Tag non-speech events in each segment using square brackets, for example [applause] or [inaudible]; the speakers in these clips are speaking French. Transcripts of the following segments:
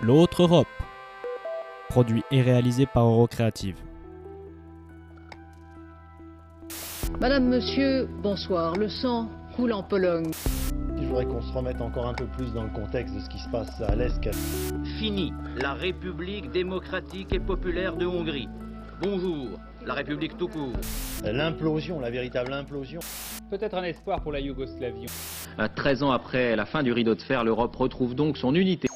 L'autre Europe. Produit et réalisé par Eurocreative. Madame, monsieur, bonsoir. Le sang coule en Pologne. Il faudrait qu'on se remette encore un peu plus dans le contexte de ce qui se passe à l'Est. Fini la République démocratique et populaire de Hongrie. Bonjour, la République tout court. L'implosion, la véritable implosion. Peut-être un espoir pour la Yougoslavie. 13 ans après la fin du rideau de fer, l'Europe retrouve donc son unité.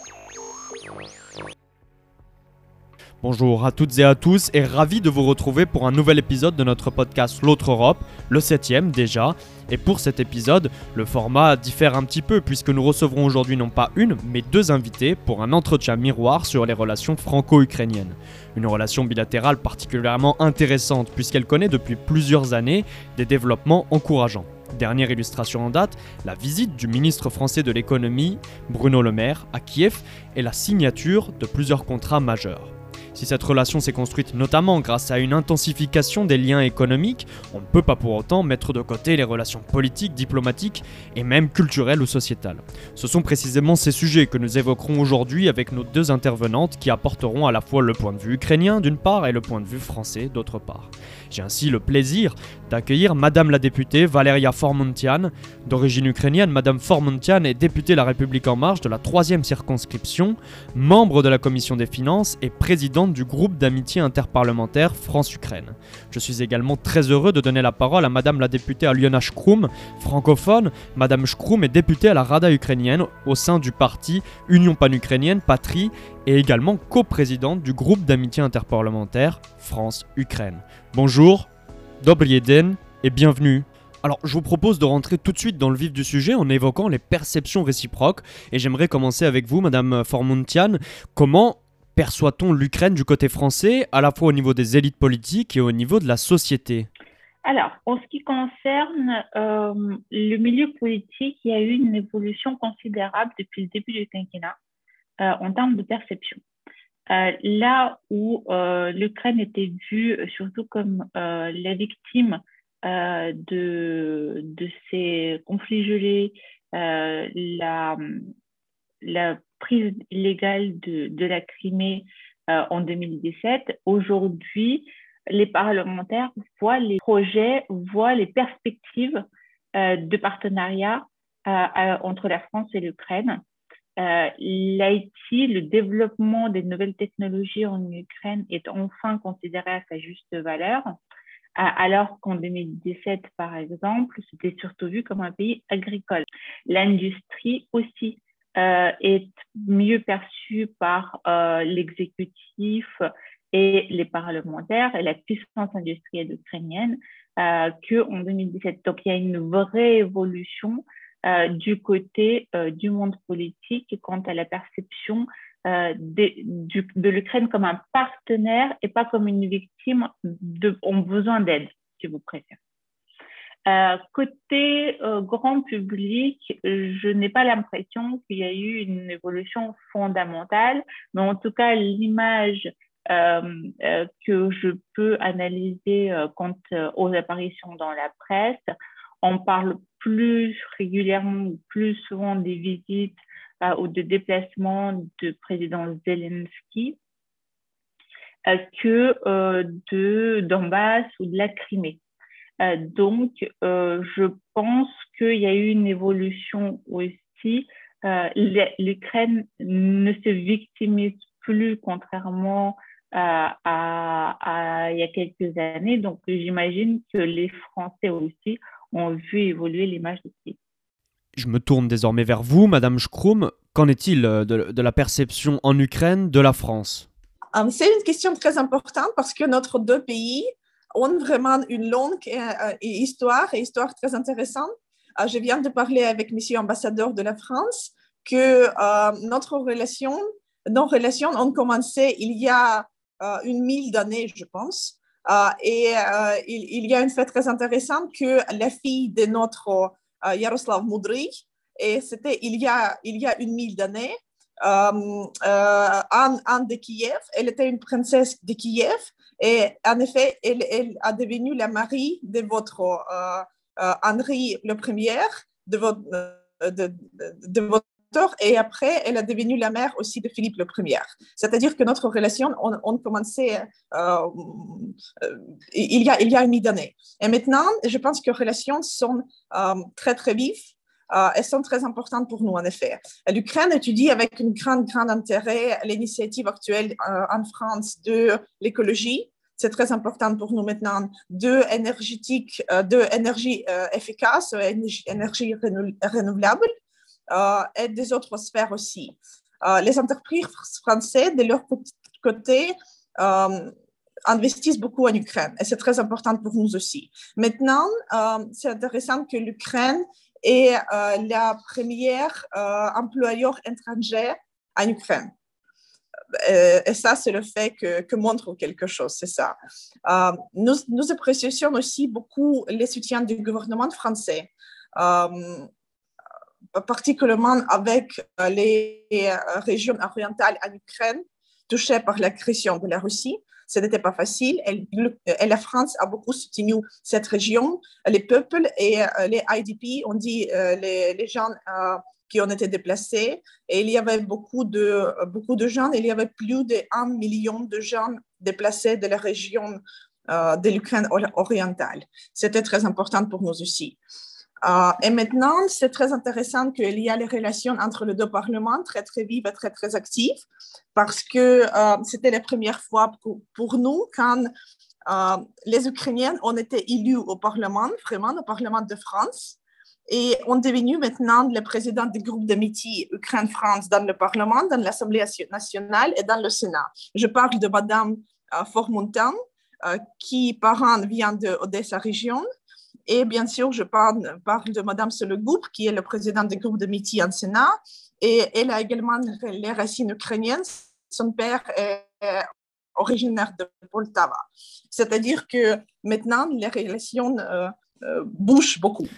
Bonjour à toutes et à tous et ravi de vous retrouver pour un nouvel épisode de notre podcast L'autre Europe, le septième déjà. Et pour cet épisode, le format diffère un petit peu puisque nous recevrons aujourd'hui non pas une, mais deux invités pour un entretien miroir sur les relations franco-ukrainiennes. Une relation bilatérale particulièrement intéressante puisqu'elle connaît depuis plusieurs années des développements encourageants. Dernière illustration en date, la visite du ministre français de l'économie, Bruno Le Maire, à Kiev et la signature de plusieurs contrats majeurs. Si cette relation s'est construite notamment grâce à une intensification des liens économiques, on ne peut pas pour autant mettre de côté les relations politiques, diplomatiques et même culturelles ou sociétales. Ce sont précisément ces sujets que nous évoquerons aujourd'hui avec nos deux intervenantes qui apporteront à la fois le point de vue ukrainien d'une part et le point de vue français d'autre part. J'ai ainsi le plaisir d'accueillir Madame la députée Valeria Formontian. D'origine ukrainienne, Madame Formontian est députée La République En Marche de la 3 circonscription, membre de la Commission des Finances et présidente du groupe d'amitié interparlementaire France-Ukraine. Je suis également très heureux de donner la parole à Madame la députée Aliona Shkroum, francophone. Madame Shkroum est députée à la Rada ukrainienne au sein du parti Union pan-ukrainienne Patrie et également coprésidente du groupe d'amitié interparlementaire France-Ukraine. Bonjour, dobry et bienvenue. Alors, je vous propose de rentrer tout de suite dans le vif du sujet en évoquant les perceptions réciproques. Et j'aimerais commencer avec vous, Madame Formontian. Comment perçoit-on l'Ukraine du côté français, à la fois au niveau des élites politiques et au niveau de la société? Alors, en ce qui concerne euh, le milieu politique, il y a eu une évolution considérable depuis le début du quinquennat en termes de perception. Euh, là où euh, l'Ukraine était vue surtout comme euh, la victime euh, de, ces conflits gelés, euh, la, prise illégale de, la Crimée euh, en 2017, aujourd'hui, les parlementaires voient les projets, voient les perspectives euh, de partenariat euh, euh, entre la France et l'Ukraine. Euh, L'IT, le développement des nouvelles technologies en Ukraine est enfin considéré à sa juste valeur, alors qu'en 2017, par exemple, c'était surtout vu comme un pays agricole. L'industrie aussi euh, est mieux perçue par euh, l'exécutif et les parlementaires et la puissance industrielle ukrainienne euh, qu'en 2017. Donc, il y a une vraie évolution euh, du côté euh, du monde politique quant à la perception euh, de, l'Ukraine comme un partenaire et pas comme une victime de, en besoin d'aide, si vous préférez. Côté grand public, je n'ai pas l'impression qu'il y a eu une évolution fondamentale, mais en tout cas, l'image que je peux analyser quant aux apparitions dans la presse, on parle plus régulièrement, plus souvent des visites euh, ou de déplacements de président Zelensky euh, que euh, de Donbass ou de la Crimée. Donc, je pense qu'il y a eu une évolution aussi. L'Ukraine ne se victimise plus, contrairement à, il y a quelques années. Donc, j'imagine que les Français aussi ont vu évoluer l'image de. Je me tourne désormais vers vous, Madame Schkrum. Qu'en est-il de, de, la perception en Ukraine de la France? C'est une question très importante parce que notre deux pays ont vraiment une longue histoire et histoire très intéressante. Je viens de parler avec Monsieur ambassadeur de la France que euh, notre relation, nos relations ont commencé il y a euh, une mille d'années, je pense. Euh, et il, il, y a une fait très intéressante que la fille de notre Yaroslav Moudry, et c'était il y a il y a une mille d'années, Anne, de Kiev, elle était une princesse de Kiev et en effet, elle, elle a devenu la mari de votre euh, euh, Henri le Premier, de votre et après, elle est devenue la mère aussi de Philippe le Premier. C'est-à-dire que notre relation, on, on euh, euh, il, y a, il y a une. Et maintenant, je pense que les relations sont euh, très, très vives. elles sont très importantes pour nous, en effet. L'Ukraine étudie avec un grand, grand intérêt l'initiative actuelle en France de l'écologie. C'est très important pour nous maintenant de énergétique, de énergie efficace, énergie renouvelable. Euh, et des autres sphères aussi. Euh, les entreprises françaises, de leur côté, euh, investissent beaucoup en Ukraine et c'est très important pour nous aussi. Maintenant, c'est intéressant que l'Ukraine est la première employeur étranger en Ukraine. Et ça, c'est le fait que, que, montre quelque chose, c'est ça. nous, nous apprécions aussi beaucoup les soutiens du gouvernement français particulièrement avec euh, les euh, régions orientales en Ukraine touchées par l'agression de la Russie. Ce n'était pas facile et, la France a beaucoup soutenu cette région. Les peuples et euh, les IDP, on dit les, gens qui ont été déplacés. Et il y avait beaucoup de, beaucoup de gens, il y avait plus de 1 million de gens déplacés de la région de l'Ukraine orientale. C'était très important pour nous aussi. Euh, et maintenant, c'est très intéressant qu'il y a les relations entre les deux parlements très, très vives et très, très actives, parce que euh, c'était la première fois pour, nous quand euh, les Ukrainiens ont été élus au Parlement, vraiment au Parlement de France, et ont devenu maintenant le président du groupe d'amitié Ukraine-France dans le Parlement, dans l'Assemblée nationale et dans le Sénat. Je parle de Madame Formontan, qui, parent, vient de Odessa région, et bien sûr, je parle, de Madame Solegoup, qui est le président du groupe de Miti en Sénat. Et elle a également les racines ukrainiennes. Son père est originaire de Poltava. C'est-à-dire que maintenant, les relations euh, euh, bougent beaucoup.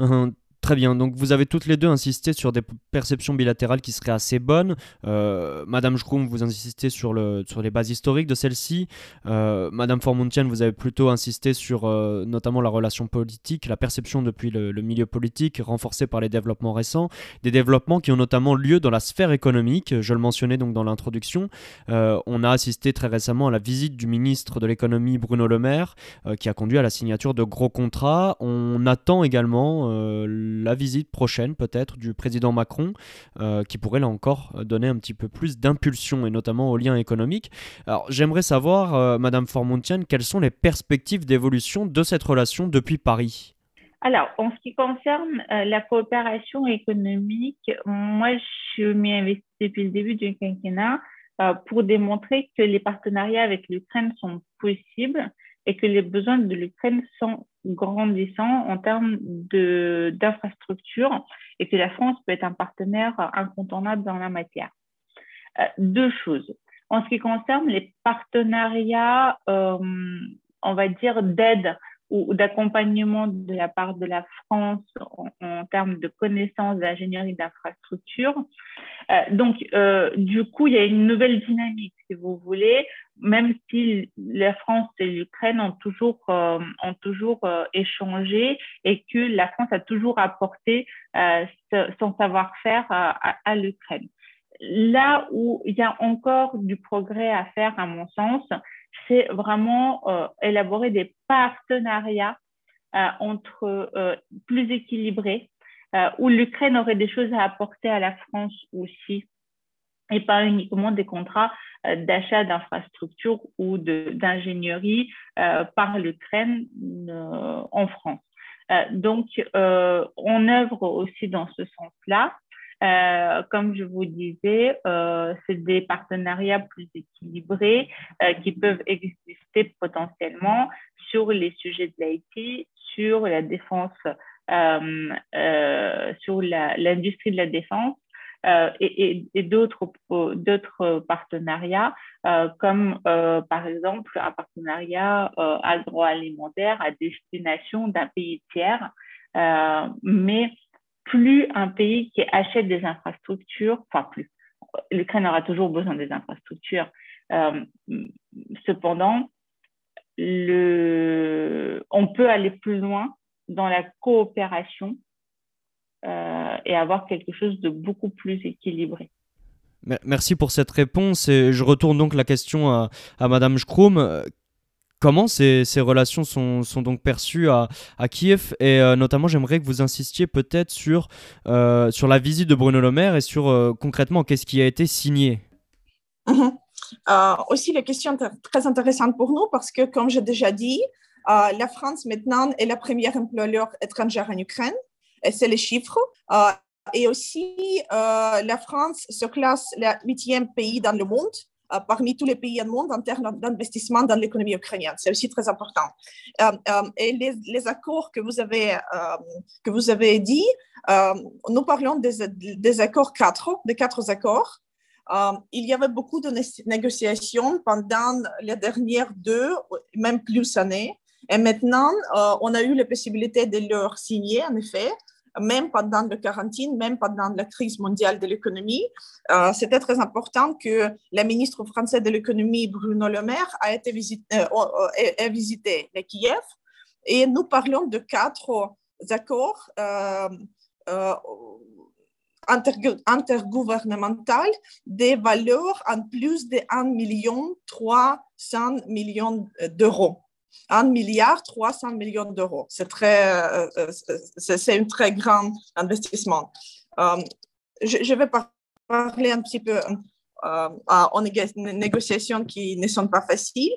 Uh-huh. Très bien, donc vous avez toutes les deux insisté sur des perceptions bilatérales qui seraient assez bonnes. Euh, Madame Schrum, vous insistez sur, le, sur les bases historiques de celle-ci. Euh, Madame Formontienne, vous avez plutôt insisté sur euh, notamment la relation politique, la perception depuis le, milieu politique, renforcée par les développements récents. Des développements qui ont notamment lieu dans la sphère économique, je le mentionnais donc dans l'introduction. on a assisté très récemment à la visite du ministre de l'économie Bruno Le Maire, qui a conduit à la signature de gros contrats. On attend également la visite prochaine peut-être du président Macron, euh, qui pourrait là encore donner un petit peu plus d'impulsion, et notamment aux liens économiques. Alors j'aimerais savoir, euh, Madame Formontienne, quelles sont les perspectives d'évolution de cette relation depuis Paris? Alors, en ce qui concerne euh, la coopération économique, moi, je m'y investis depuis le début du quinquennat pour démontrer que les partenariats avec l'Ukraine sont possibles et que les besoins de l'Ukraine sont grandissants en termes d'infrastructures et que la France peut être un partenaire incontournable dans la matière. Euh, deux choses. En ce qui concerne les partenariats, euh, on va dire, d'aide ou d'accompagnement de la part de la France en, termes de connaissances d'ingénierie d'infrastructure. Euh, donc, euh, du coup, il y a une nouvelle dynamique, si vous voulez, même si la France et l'Ukraine ont toujours, euh, ont toujours échangé et que la France a toujours apporté son savoir-faire à, à l'Ukraine. Là où il y a encore du progrès à faire, à mon sens, c'est vraiment euh, élaborer des partenariats euh, entre euh, plus équilibrés, où l'Ukraine aurait des choses à apporter à la France aussi, et pas uniquement des contrats d'achat d'infrastructures ou d'ingénierie par l'Ukraine en France. donc, on œuvre aussi dans ce sens-là. Euh, comme je vous disais, euh, c'est des partenariats plus équilibrés euh, qui peuvent exister potentiellement sur les sujets de l'IT, sur la défense, sur l'industrie de la défense. et, et, d'autres partenariats comme par exemple un partenariat agroalimentaire à destination d'un pays tiers mais plus un pays qui achète des infrastructures, enfin plus, l'Ukraine aura toujours besoin des infrastructures. Euh, cependant, on peut aller plus loin dans la coopération et avoir quelque chose de beaucoup plus équilibré. Merci pour cette réponse et je retourne donc la question à, à Madame Schkrum. Comment ces, relations sont, sont, donc perçues à, Kiev Et euh, notamment, j'aimerais que vous insistiez peut-être sur, euh, sur la visite de Bruno Le Maire et sur euh, concrètement qu'est-ce qui a été signé? Mhm. aussi, la question est très intéressante pour nous parce que, comme j'ai déjà dit, la France maintenant est la première employeur étrangère en Ukraine. Et c'est les chiffres. et aussi, la France se classe le huitième pays dans le monde parmi tous les pays du monde en termes d'investissement dans l'économie ukrainienne. C'est aussi très important. Euh, euh, et les, accords que vous avez, que vous avez dit, nous parlons des, accords quatre, des quatre accords. il y avait beaucoup de négociations pendant les dernières deux, même plus années. Et maintenant, on a eu la possibilité de leur signer, en effet même pendant la quarantaine, même pendant la crise mondiale de l'économie. Euh, c'était très important que la ministre française de l'économie, Bruno Le Maire, a été visité, euh, visité Kiev. Et nous parlons de quatre accords euh, intergouvernementaux des valeurs en plus de 1 million 300 millions d'euros. 1 milliard 300 millions d'euros. C'est très, euh, euh, c'est un très grand investissement. Euh, je, vais parler un petit peu en négociations qui ne sont pas faciles,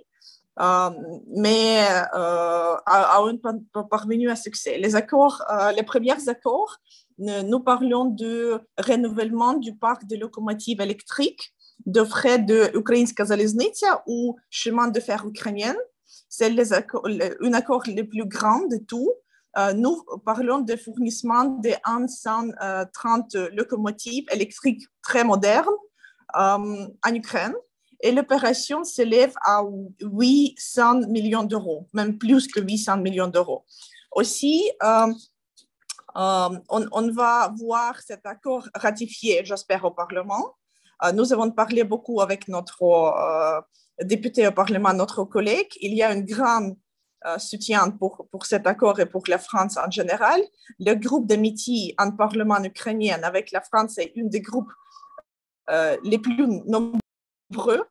mais à, un parvenu à succès. Les accords, les premiers accords, nous parlons de renouvellement du parc de locomotives électriques de frais de Ukrainska Zaleznica ou chemin de fer ukrainien c'est un accord le plus grand de tout. Euh, nous parlons de fournissement de 130 locomotives électriques très modernes euh, en Ukraine et l'opération s'élève à 800 millions d'euros, même plus que 800 millions d'euros. Aussi, euh, on, va voir cet accord ratifié, j'espère, au Parlement. nous avons parlé beaucoup avec notre député au Parlement, notre collègue, il y a un grand euh, soutien pour, pour cet accord et pour la France en général. Le groupe d'amitié en Parlement ukrainien avec la France est un des groupes euh, les plus nombreux.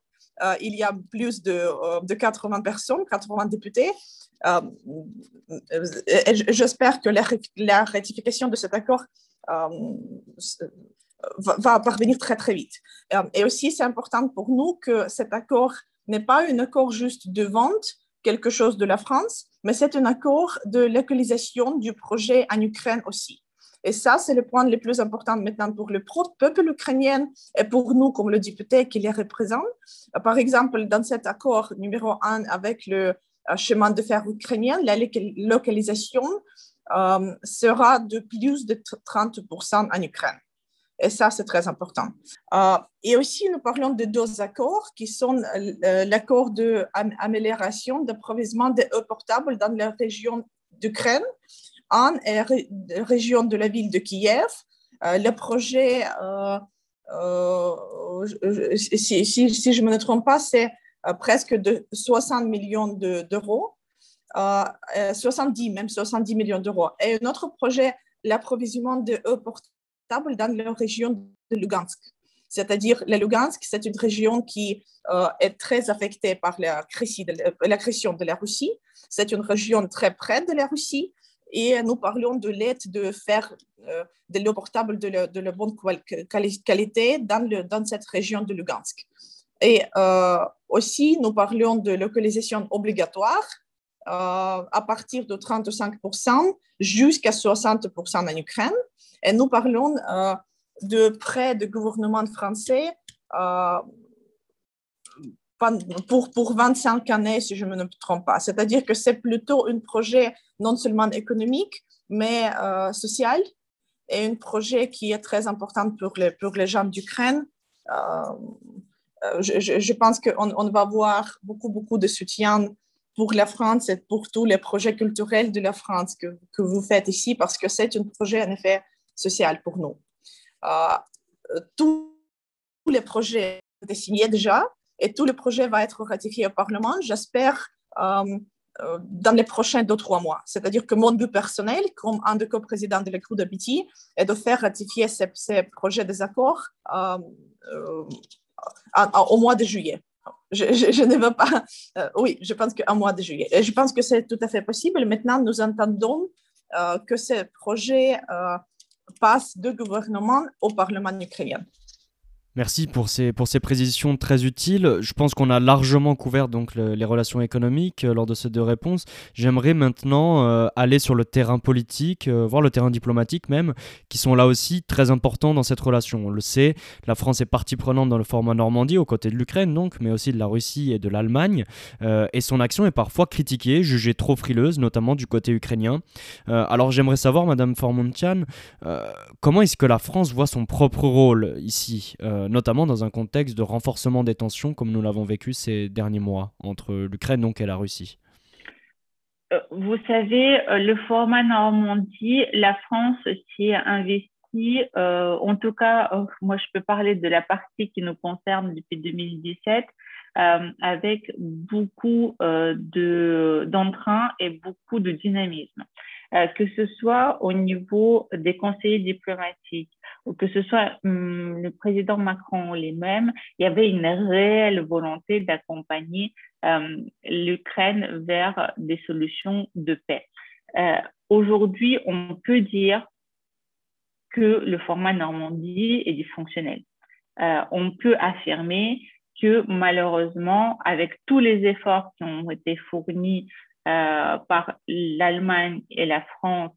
Euh, il y a plus de, de 80 personnes, 80 députés. J'espère que la, ratification de cet accord va, parvenir très très vite. et aussi, c'est important pour nous que cet accord n'est pas un accord juste de vente, quelque chose de la France, mais c'est un accord de localisation du projet en Ukraine aussi. Et ça, c'est le point le plus important maintenant pour le peuple ukrainien et pour nous, comme le député qui les représente. Par exemple, dans cet accord numéro un avec le euh, chemin de fer ukrainien, la localisation euh, sera de plus de 30% en Ukraine. Et ça, c'est très important. Euh, et aussi, nous parlons de deux accords qui sont euh, l'accord d'amélioration d'approvisionnement des eaux portables dans la région d'Ukraine, en région de la ville de Kiev. Euh, le projet, si, si, je ne me trompe pas, c'est presque de 60 millions d'euros. 70, même 70 millions d'euros. Et un autre projet, l'approvisionnement de eau portable dans la région de Lugansk. C'est-à-dire, la Lugansk, c'est une région qui euh, est très affectée par l'agression de, de, la Russie. C'est une région très près de la Russie et nous parlons de l'aide de faire euh, de l'eau portable de, la, bonne qualité dans, cette région de Lugansk. Et euh, aussi, nous parlons de localisation obligatoire à partir de 35% jusqu'à 60% en Ukraine. Et nous parlons euh, de prêts de gouvernement français euh, pour, pour 25 années, si je ne me trompe pas. C'est-à-dire que c'est plutôt un projet non seulement économique, mais euh, social et un projet qui est très important pour les, pour les gens d'Ukraine. Je, je, pense qu'on on va avoir beaucoup, beaucoup de soutien pour la France et pour tous les projets culturels de la France que, vous faites ici, parce que c'est un projet, en effet, social pour nous. Euh, tous les projets sont signés déjà et tout le projet va être ratifié au Parlement. J'espère euh, dans les prochains deux, trois mois. C'est-à-dire que mon but personnel, comme un des co-présidents de l'école de BT, est de faire ratifier ces projets des accords au mois de juillet. Je, ne veux pas. oui, je pense qu'un mois de juillet. je pense que c'est tout à fait possible. Maintenant, nous entendons que ces projets passent du gouvernement au Parlement ukrainien. Merci pour ces, pour ces précisions très utiles. Je pense qu'on a largement couvert donc les relations économiques euh, lors de ces deux réponses. J'aimerais maintenant euh, aller sur le terrain politique, euh, voir le terrain diplomatique même, qui sont là aussi très importants dans cette relation. On le sait, la France est partie prenante dans le format Normandie, aux côtés de l'Ukraine donc, mais aussi de la Russie et de l'Allemagne. et son action est parfois critiquée, jugée trop frileuse, notamment du côté ukrainien. alors j'aimerais savoir, Madame Formontian, comment est-ce que la France voit son propre rôle ici euh, notamment dans un contexte de renforcement des tensions comme nous l'avons vécu ces derniers mois entre l'Ukraine donc et la Russie euh, Vous savez, euh, le format Normandie, la France s'y est investie. en tout cas, moi je peux parler de la partie qui nous concerne depuis 2017. avec beaucoup d'entrain et beaucoup de dynamisme. Que ce soit au niveau des conseillers diplomatiques, ou que ce soit hum, le président Macron mêmes, il y avait une réelle volonté d'accompagner hum, l'Ukraine vers des solutions de paix. Euh, Aujourd'hui, on peut dire que le format Normandie est dysfonctionnel. Euh, on peut affirmer que malheureusement, avec tous les efforts qui ont été fournis euh, par l'Allemagne et la France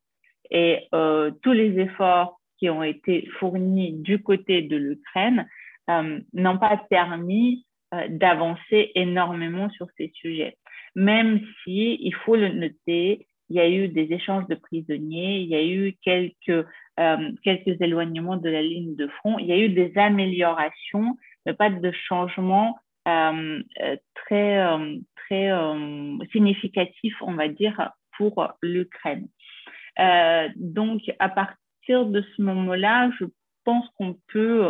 et euh, tous les efforts qui ont été fournis du côté de l'Ukraine euh, n'ont pas permis euh, d'avancer énormément sur ces sujets. Même si, il faut le noter, il y a eu des échanges de prisonniers, il y a eu quelques, euh, quelques éloignements de la ligne de front, il y a eu des améliorations, mais pas de changements très, très significatifs, on va dire, pour l'Ukraine. donc, à partir de ce moment-là, je pense qu'on peut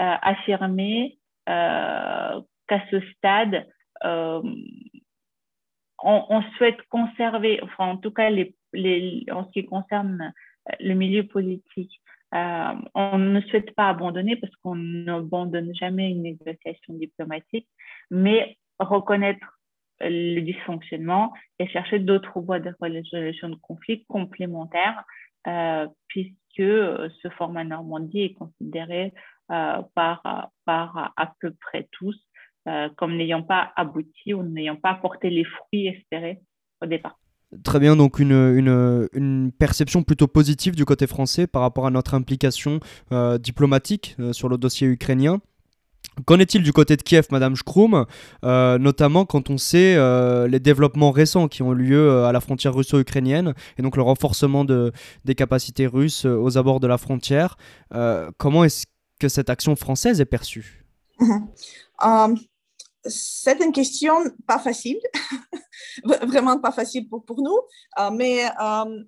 euh, affirmer euh, qu'à ce stade, euh, on, souhaite conserver, enfin en tout cas en ce qui concerne le milieu politique, on ne souhaite pas abandonner parce qu'on n'abandonne jamais une négociation diplomatique, mais reconnaître le dysfonctionnement et chercher d'autres voies de résolution de conflits complémentaires, puisque que euh, ce format Normandie est considéré euh, par, par à peu près tous euh, comme n'ayant pas abouti ou n'ayant pas apporté les fruits espérés au départ. Très bien, donc une, une, une, perception plutôt positive du côté français par rapport à notre implication diplomatique sur le dossier ukrainien. Qu'en est-il du côté de Kiev, Madame Shkroum, euh, notamment quand on sait euh, les développements récents qui ont lieu euh, à la frontière russo-ukrainienne et donc le renforcement de, des capacités russes aux abords de la frontière Comment est-ce que cette action française est perçue? [laughs] C'est une question pas facile, [laughs] vraiment pas facile pour, nous, mais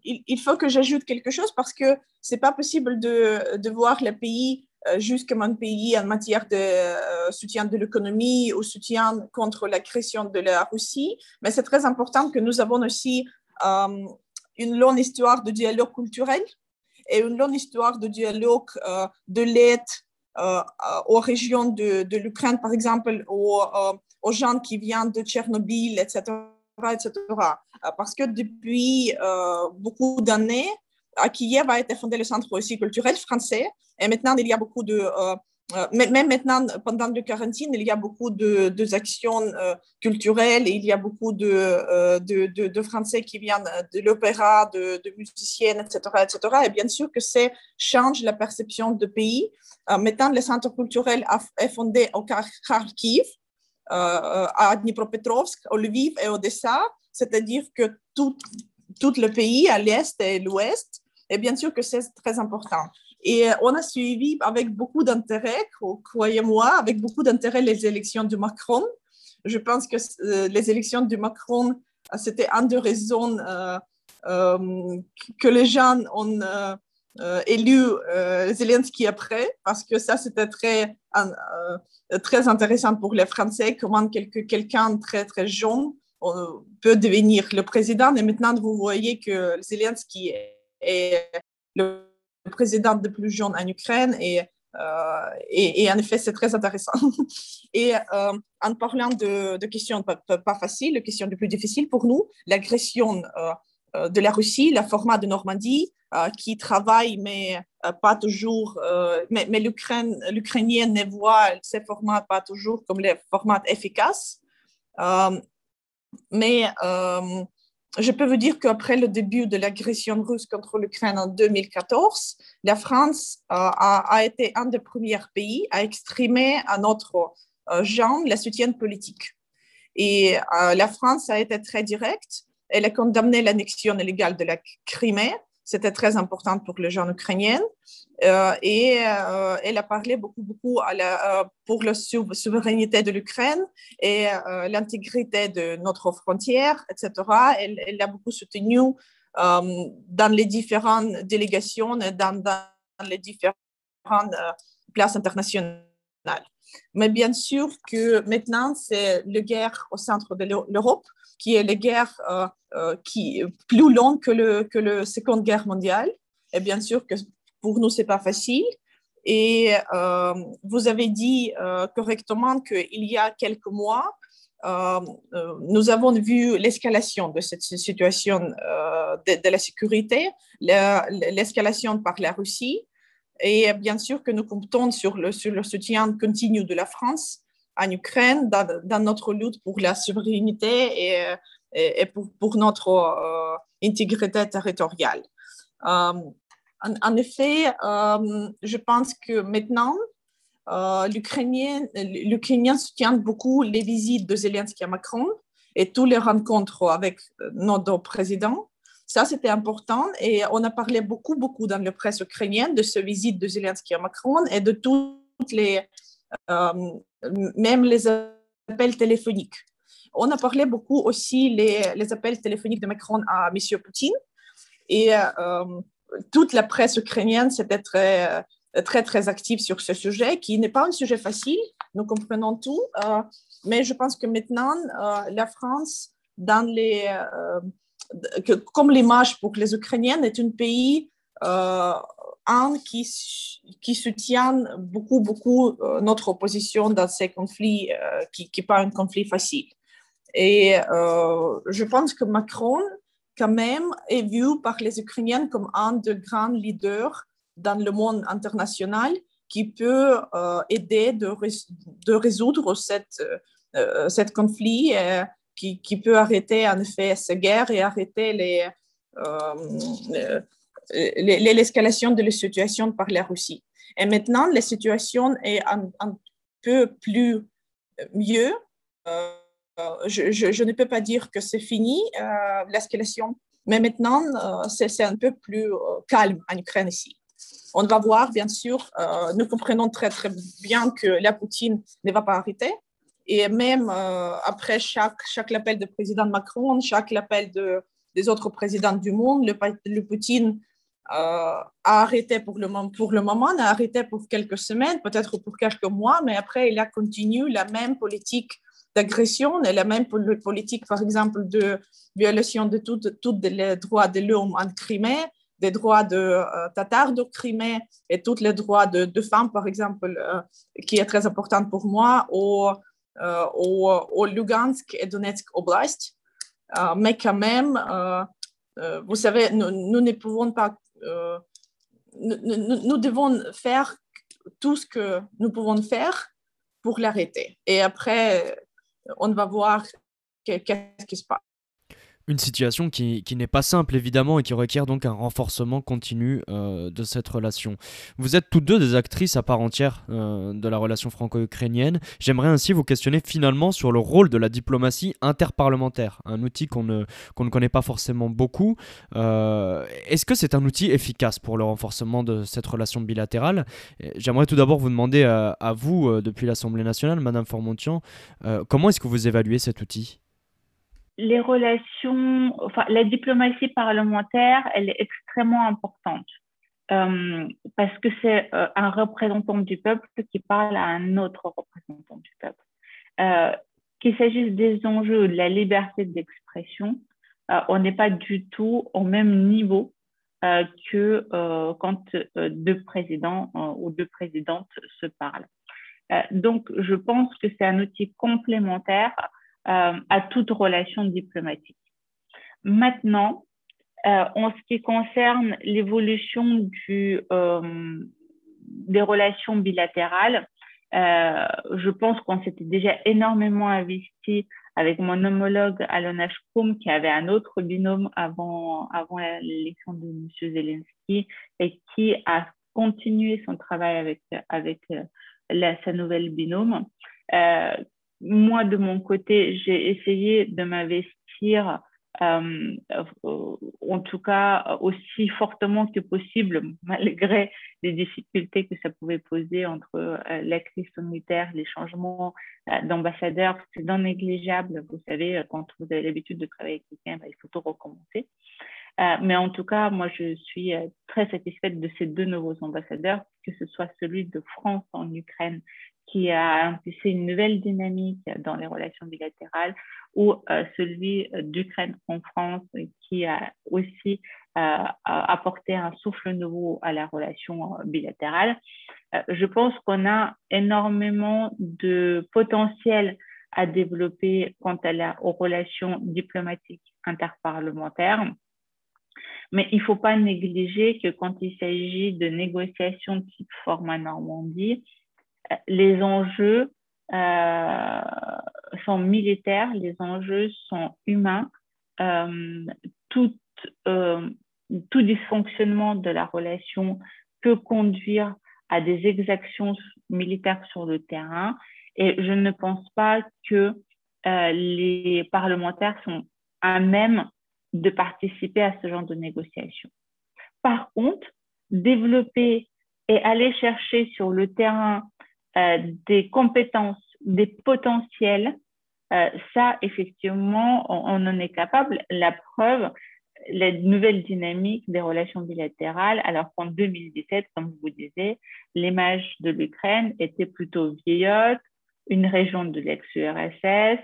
il, il, faut que j'ajoute quelque chose parce que c'est pas possible de, de voir le pays euh, comme un pays en matière de euh, soutien de l'économie ou soutien contre l'agression de la Russie. Mais c'est très important que nous avons aussi euh, une longue histoire de dialogue culturel et une longue histoire de dialogue de l'aide aux régions de, de l'Ukraine, par exemple, aux, aux, gens qui viennent de Tchernobyl, etc. etc. Parce que depuis beaucoup d'années, à Kiev a été fondé le Centre aussi culturel français. Et maintenant, il y a beaucoup de... Euh, euh, même maintenant, pendant la quarantaine, il y a beaucoup de, de actions euh, culturelles il y a beaucoup de, de, de Français qui viennent de l'opéra, de, musiciennes, etc., etc. Et bien sûr que ça change la perception du pays. maintenant, le centre culturel est fondé au Kharkiv, à Dnipropetrovsk, au Lviv et Odessa, c'est-à-dire que tout, tout le pays, à l'est et l'ouest, et bien sûr que c'est très important. Et euh, on a suivi avec beaucoup d'intérêt, croyez-moi, avec beaucoup d'intérêt les élections de Macron. Je pense que euh, les élections de Macron, euh, c'était une des raisons que les gens ont élu Zelensky après, parce que ça, c'était très, très intéressant pour les Français, comment quelqu'un très, très jeune peut devenir le président. Et maintenant, vous voyez que Zelensky est le président le plus jeune en Ukraine et, euh, en effet, c'est très intéressant. [laughs] et euh, en parlant de, questions pas, pas, faciles, les questions les plus difficiles pour nous, l'agression euh, de la Russie, le format de Normandie, qui travaille, mais pas toujours, mais, mais l'Ukrainien ne voit ces formats pas toujours comme les formats efficaces. Mais je peux vous dire qu'après le début de l'agression russe contre l'Ukraine en 2014, la France euh, a, été un des premiers pays à exprimer à notre euh, genre la soutien politique. Et euh, la France a été très directe. Elle a condamné l'annexion illégale de la Crimée c'était très important pour les jeunes ukrainiens. Euh, et euh, elle a parlé beaucoup, beaucoup euh, pour la souveraineté de l'Ukraine et l'intégrité de notre frontière, etc. Elle, elle a beaucoup soutenu dans les différentes délégations, dans, dans les différentes places internationales. Mais bien sûr que maintenant, c'est la guerre au centre de l'Europe qui est la guerre euh, euh, qui plus longue que le que le Seconde Guerre mondiale. Et bien sûr que pour nous c'est pas facile. Et euh, vous avez dit correctement qu'il y a quelques mois, nous avons vu l'escalation de cette situation de, la sécurité, l'escalation par la Russie. Et bien sûr que nous comptons sur le, sur le soutien continu de la France en Ukraine dans, notre lutte pour la souveraineté et, et, pour, notre euh, intégrité territoriale. Euh, en, effet, euh, je pense que maintenant, l'Ukrainien soutient beaucoup les visites de Zelensky à Macron et toutes les rencontres avec notre président. Ça, c'était important et on a parlé beaucoup, beaucoup dans la presse ukrainienne de ce visite de Zelensky à Macron et de toutes les euh, même les appels téléphoniques. On a parlé beaucoup aussi les, les appels téléphoniques de Macron à M. Poutine. Et euh, toute la presse ukrainienne s'était très, très, très active sur ce sujet, qui n'est pas un sujet facile, nous comprenons tout. Euh, mais je pense que maintenant, la France, dans les, comme l'image pour les Ukrainiennes, est un pays un qui, qui soutient beaucoup, beaucoup euh, notre opposition dans ces conflits euh, qui n'est pas un conflit facile. Et euh, je pense que Macron, quand même, est vu par les Ukrainiens comme un des grands leaders dans le monde international qui peut aider de, de résoudre cette, cette conflit, qui, qui, peut arrêter en effet ces guerres et arrêter les l'escalation de la situation par la Russie. Et maintenant, la situation est un, peu plus euh, mieux. Euh, je, ne peux pas dire que c'est fini, euh, l'escalation, mais maintenant, c'est un peu plus calme en Ukraine ici. On va voir, bien sûr, nous comprenons très, très bien que la Poutine ne va pas arrêter. Et même après chaque, chaque appel du président Macron, chaque appel de, des autres présidents du monde, le, le Poutine euh, a arrêté pour le, pour le moment, a arrêté pour quelques semaines, peut-être pour quelques mois, mais après, il a continué la même politique d'agression et la même politique, par exemple, de violation de tous les droits de l'homme en Crimée, des droits de euh, Tatars de Crimée et tous les droits de, femmes, par exemple, euh, qui est très important pour moi, au, au, au, Lugansk et Donetsk Oblast. mais quand même, vous savez, nous, nous, ne pouvons pas euh, nous, devons faire tout ce que nous pouvons faire pour l'arrêter. Et après, on va voir qu'est-ce qui se passe. Une situation qui, qui n'est pas simple évidemment et qui requiert donc un renforcement continu euh, de cette relation. Vous êtes toutes deux des actrices à part entière euh, de la relation franco-ukrainienne. J'aimerais ainsi vous questionner finalement sur le rôle de la diplomatie interparlementaire, un outil qu'on ne, qu'on ne connaît pas forcément beaucoup. Euh, est-ce que c'est un outil efficace pour le renforcement de cette relation bilatérale? J'aimerais tout d'abord vous demander à, à vous, depuis l'Assemblée nationale, Madame Formontian, comment est-ce que vous évaluez cet outil? Les relations, enfin, la diplomatie parlementaire, elle est extrêmement importante euh, parce que c'est euh, un représentant du peuple qui parle à un autre représentant du peuple. Euh, qu'il s'agisse des enjeux de la liberté d'expression, on n'est pas du tout au même niveau que quand deux présidents ou deux présidentes se parlent. donc, je pense que c'est un outil complémentaire à toute relation diplomatique. Maintenant, euh, en ce qui concerne l'évolution euh, des relations bilatérales, euh, je pense qu'on s'était déjà énormément investi avec mon homologue Alona Shkrum, qui avait un autre binôme avant, l'élection de M. Zelensky et qui a continué son travail avec sa nouvelle binôme. Moi, de mon côté, j'ai essayé de m'investir euh, en tout cas aussi fortement que possible, [laughs] malgré les difficultés que ça pouvait poser entre euh, la crise sanitaire, les changements euh, d'ambassadeurs. C'est non négligeable. Vous savez, quand vous avez l'habitude de travailler avec quelqu'un, ben, il faut tout recommencer. mais en tout cas, moi, je suis très satisfaite de ces deux nouveaux ambassadeurs, que ce soit celui de France en Ukraine qui a impulsé une nouvelle dynamique dans les relations bilatérales, ou euh, celui d'Ukraine en France qui a aussi euh, apporté un souffle nouveau à la relation bilatérale. Euh, je pense qu'on a énormément de potentiel à développer quant aux relations diplomatiques interparlementaires. Mais il ne faut pas négliger que quand il s'agit de négociations type format Normandie, les enjeux euh, sont militaires, les enjeux sont humains. Euh, tout, euh, tout dysfonctionnement de la relation peut conduire à des exactions militaires sur le terrain. Et je ne pense pas que les parlementaires sont à même de participer à ce genre de négociations. Par contre, développer et aller chercher sur le terrain euh, des compétences, des potentiels, euh, ça, effectivement, on, en est capable. La preuve, la nouvelle dynamique des relations bilatérales, alors qu'en 2017, comme vous disais, l'image de l'Ukraine était plutôt vieillotte, une région de l'ex-URSS,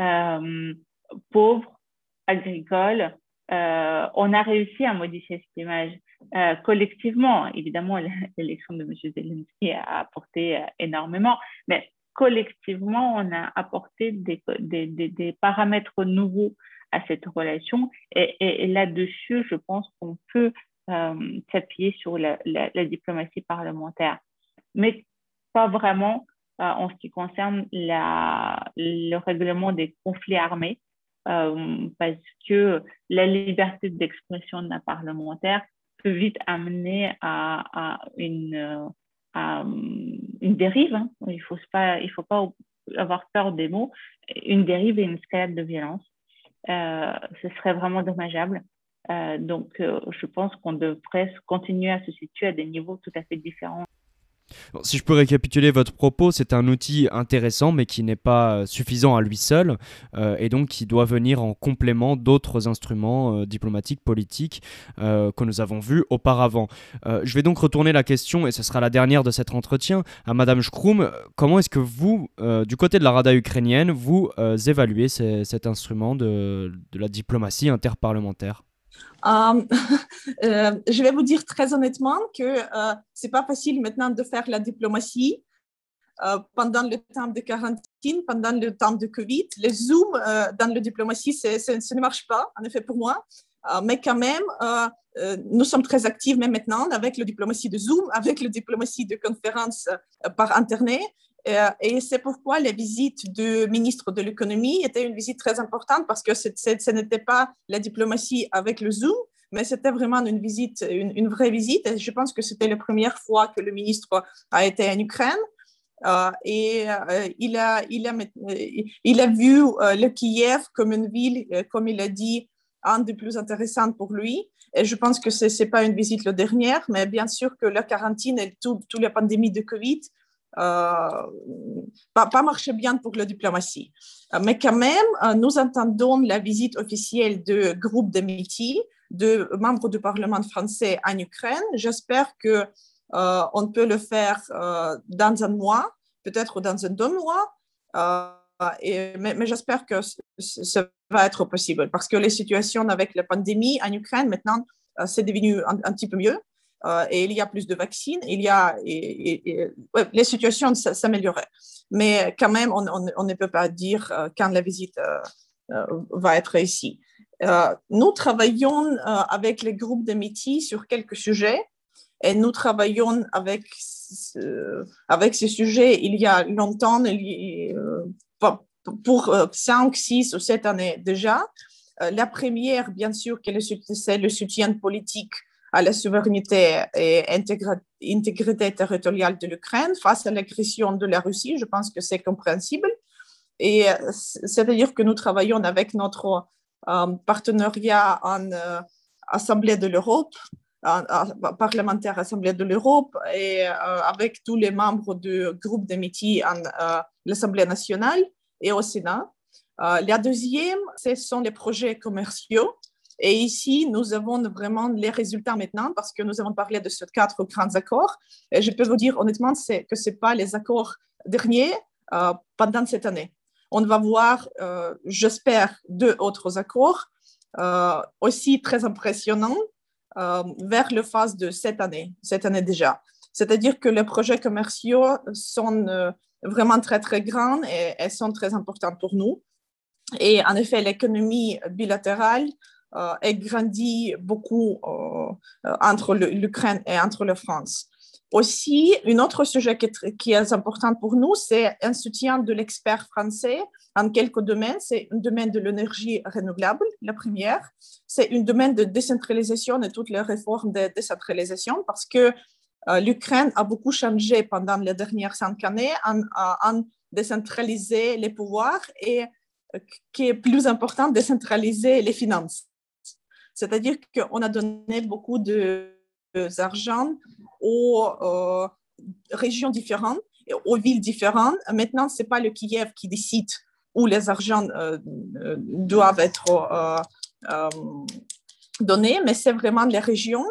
euh, pauvre, agricole. Euh, on a réussi à modifier cette image. Euh, collectivement, évidemment, l'élection [laughs] de M. Zelensky a apporté énormément, mais collectivement, on a apporté des, paramètres nouveaux à cette relation. Et, là-dessus, je pense qu'on peut euh, s'appuyer sur la, diplomatie parlementaire, mais pas vraiment en ce qui concerne le règlement des conflits armés. Parce que la liberté d'expression d'un parlementaire peut vite amener à, une, une dérive. Hein. Il ne faut, pas, avoir peur des mots. Une dérive et une escalade de violence. Euh, ce serait vraiment dommageable. Euh, donc, euh, je pense qu'on devrait continuer à se situer à des niveaux tout à fait différents si je peux récapituler votre propos, c'est un outil intéressant mais qui n'est pas euh, suffisant à lui seul euh, et donc qui doit venir en complément d'autres instruments euh, diplomatiques, politiques que nous avons vus auparavant. je vais donc retourner la question, et ce sera la dernière de cet entretien, à Madame Shkroum. Comment est-ce que vous, du côté de la Rada ukrainienne, vous évaluez cet instrument de la diplomatie interparlementaire? [laughs] je vais vous dire très honnêtement que euh, c'est pas facile maintenant de faire la diplomatie pendant le temps de quarantaine, pendant le temps de Covid. Les Zoom dans la diplomatie, ça ne marche pas, en effet, pour moi. mais quand même, nous sommes très actifs même maintenant avec la diplomatie de Zoom, avec la diplomatie de conférences par Internet. Euh, et c'est pourquoi la visite du ministre de l'économie était une visite très importante parce que ce n'était pas la diplomatie avec le Zoom, mais c'était vraiment une visite, une, vraie visite. Et je pense que c'était la première fois que le ministre a été en Ukraine. Euh, et euh, il, a, vu le Kiev comme une ville, comme il a dit, un des plus intéressantes pour lui. Et je pense que ce n'est pas une visite la dernière, mais bien sûr que la quarantaine et toute la pandémie de Covid pas, pas marché bien pour la diplomatie. Euh, mais quand même, euh, nous entendons la visite officielle de groupes d'amitié de membres du Parlement français en Ukraine. J'espère que on peut le faire dans un mois, peut-être dans un deux mois. mais, j'espère que ça va être possible parce que les situations avec la pandémie en Ukraine, maintenant, c'est devenu un, petit peu mieux. Et il y a plus de vaccins, il y a, les situations s'amélioreraient. Mais quand même, on, ne peut pas dire quand la visite va être ici. nous travaillons avec les groupes de métiers sur quelques sujets et nous travaillons avec, avec ces sujets il y a longtemps, euh, pour 5, 6 ou 7 années déjà. Euh, la première, bien sûr, c'est le soutien politique à la souveraineté et intégrité territoriale de l'Ukraine face à l'agression de la Russie. Je pense que c'est compréhensible. Et euh, c'est-à-dire que nous travaillons avec notre partenariat en Assemblée de l'Europe, parlementaire Assemblée de l'Europe et euh, avec tous les membres du groupe d'amitié en euh, l'Assemblée nationale et au Sénat. Euh, la deuxième, ce sont les projets commerciaux. Et ici, nous avons vraiment les résultats maintenant parce que nous avons parlé de ces quatre grands accords. Et je peux vous dire honnêtement que ce n'est pas les accords derniers pendant cette année. On va voir, j'espère, deux autres accords aussi très impressionnants euh, vers le phase de cette année, cette année déjà. C'est-à-dire que les projets commerciaux sont euh, vraiment très, très grands et elles sont très importantes pour nous. Et en effet, l'économie bilatérale euh, est grandie beaucoup entre l'Ukraine et entre la France. Aussi, un autre sujet qui est, important pour nous, c'est un soutien de l'expert français en quelques domaines. C'est un domaine de l'énergie renouvelable, la première. C'est un domaine de décentralisation et toutes les réformes de décentralisation parce que euh, l'Ukraine a beaucoup changé pendant les dernières cinq années en, en décentraliser les pouvoirs et euh, qui est plus important, décentraliser les finances. C'est-à-dire qu'on a donné beaucoup d'argent aux euh, régions différentes, aux villes différentes. Maintenant, ce n'est pas le Kiev qui décide où les argents euh, euh, doivent être donnés, mais c'est vraiment les régions.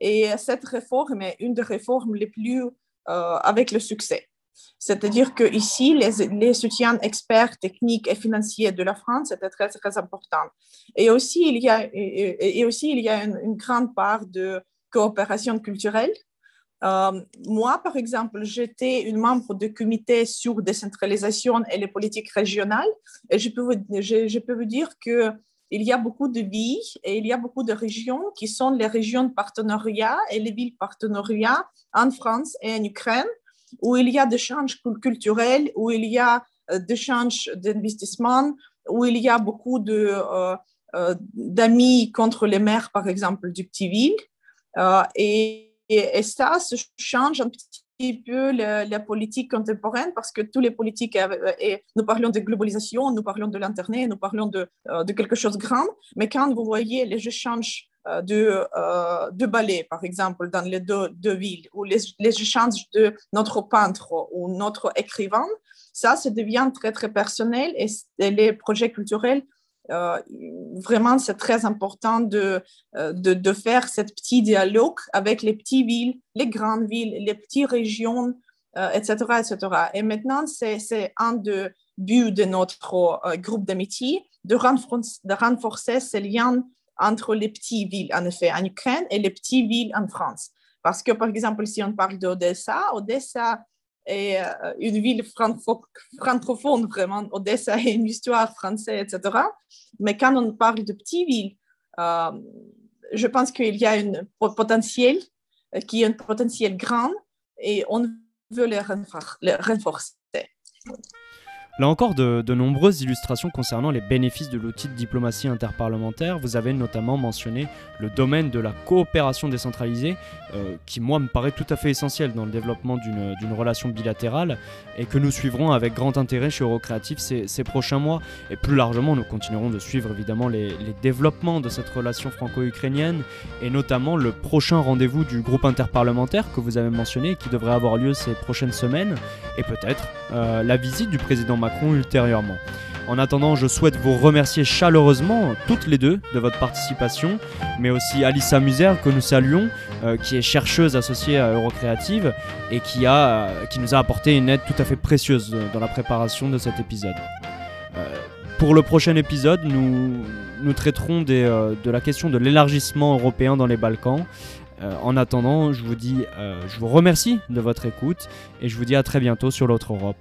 Et cette réforme est une des réformes les plus avec le succès. C'est-à-dire qu'ici, les, les soutiens experts techniques et financiers de la France étaient très, très importants. Et aussi, il y a, et, aussi, il y a une, grande part de coopération culturelle. Euh, moi, par exemple, j'étais une membre du comité sur décentralisation et les politiques régionales. Et je peux vous, je, peux vous dire qu'il y a beaucoup de villes et il y a beaucoup de régions qui sont les régions de partenariat et les villes partenariat en France et en Ukraine où il y a des changes culturels, où il y a euh, des changes d'investissement, où il y a beaucoup de, euh, d'amis contre les maires, par exemple, du petit ville. et et, ça, ça change un petit peu la, politique contemporaine parce que tous les politiques, euh, et nous parlons de globalisation, nous parlons de l'Internet, nous parlons de, euh, de, quelque chose de grand, mais quand vous voyez les échanges euh, de, de ballet, par exemple, dans les deux, villes, ou les, les, échanges de notre peintre ou notre écrivain, ça, ça devient très, très personnel et les projets culturels euh, vraiment, c'est très important de, euh, de, de, faire ce petit dialogue avec les petites villes, les grandes villes, les petites régions, etc., euh, etc. Et maintenant, c'est un des buts de notre groupe d'amitié de de renforcer ces liens entre les petites villes, en effet, en Ukraine et les petites villes en France. Parce que, par exemple, si on parle d'Odessa, Odessa, et euh, une ville francophone, vraiment. Odessa a une histoire française, etc. Mais quand on parle de petites villes, euh, je pense qu'il y a un potentiel euh, qui est un potentiel grand et on veut les renforcer. Là encore, de, nombreuses illustrations concernant les bénéfices de l'outil de diplomatie interparlementaire. Vous avez notamment mentionné le domaine de la coopération décentralisée, euh, qui moi me paraît tout à fait essentiel dans le développement d'une relation bilatérale et que nous suivrons avec grand intérêt chez Eurocreative ces, prochains mois. Et plus largement, nous continuerons de suivre évidemment les, développements de cette relation franco-ukrainienne et notamment le prochain rendez-vous du groupe interparlementaire que vous avez mentionné qui devrait avoir lieu ces prochaines semaines et peut-être euh, la visite du président Macron ultérieurement. En attendant, je souhaite vous remercier chaleureusement, toutes les deux, de votre participation, mais aussi Alissa Muser, que nous saluons, euh, qui est chercheuse associée à Eurocreative et qui, a, qui nous a apporté une aide tout à fait précieuse dans la préparation de cet épisode. pour le prochain épisode, nous, nous traiterons euh, de la question de l'élargissement européen dans les Balkans. Euh, en attendant, je vous dis, euh, je vous remercie de votre écoute et je vous dis à très bientôt sur l'autre Europe.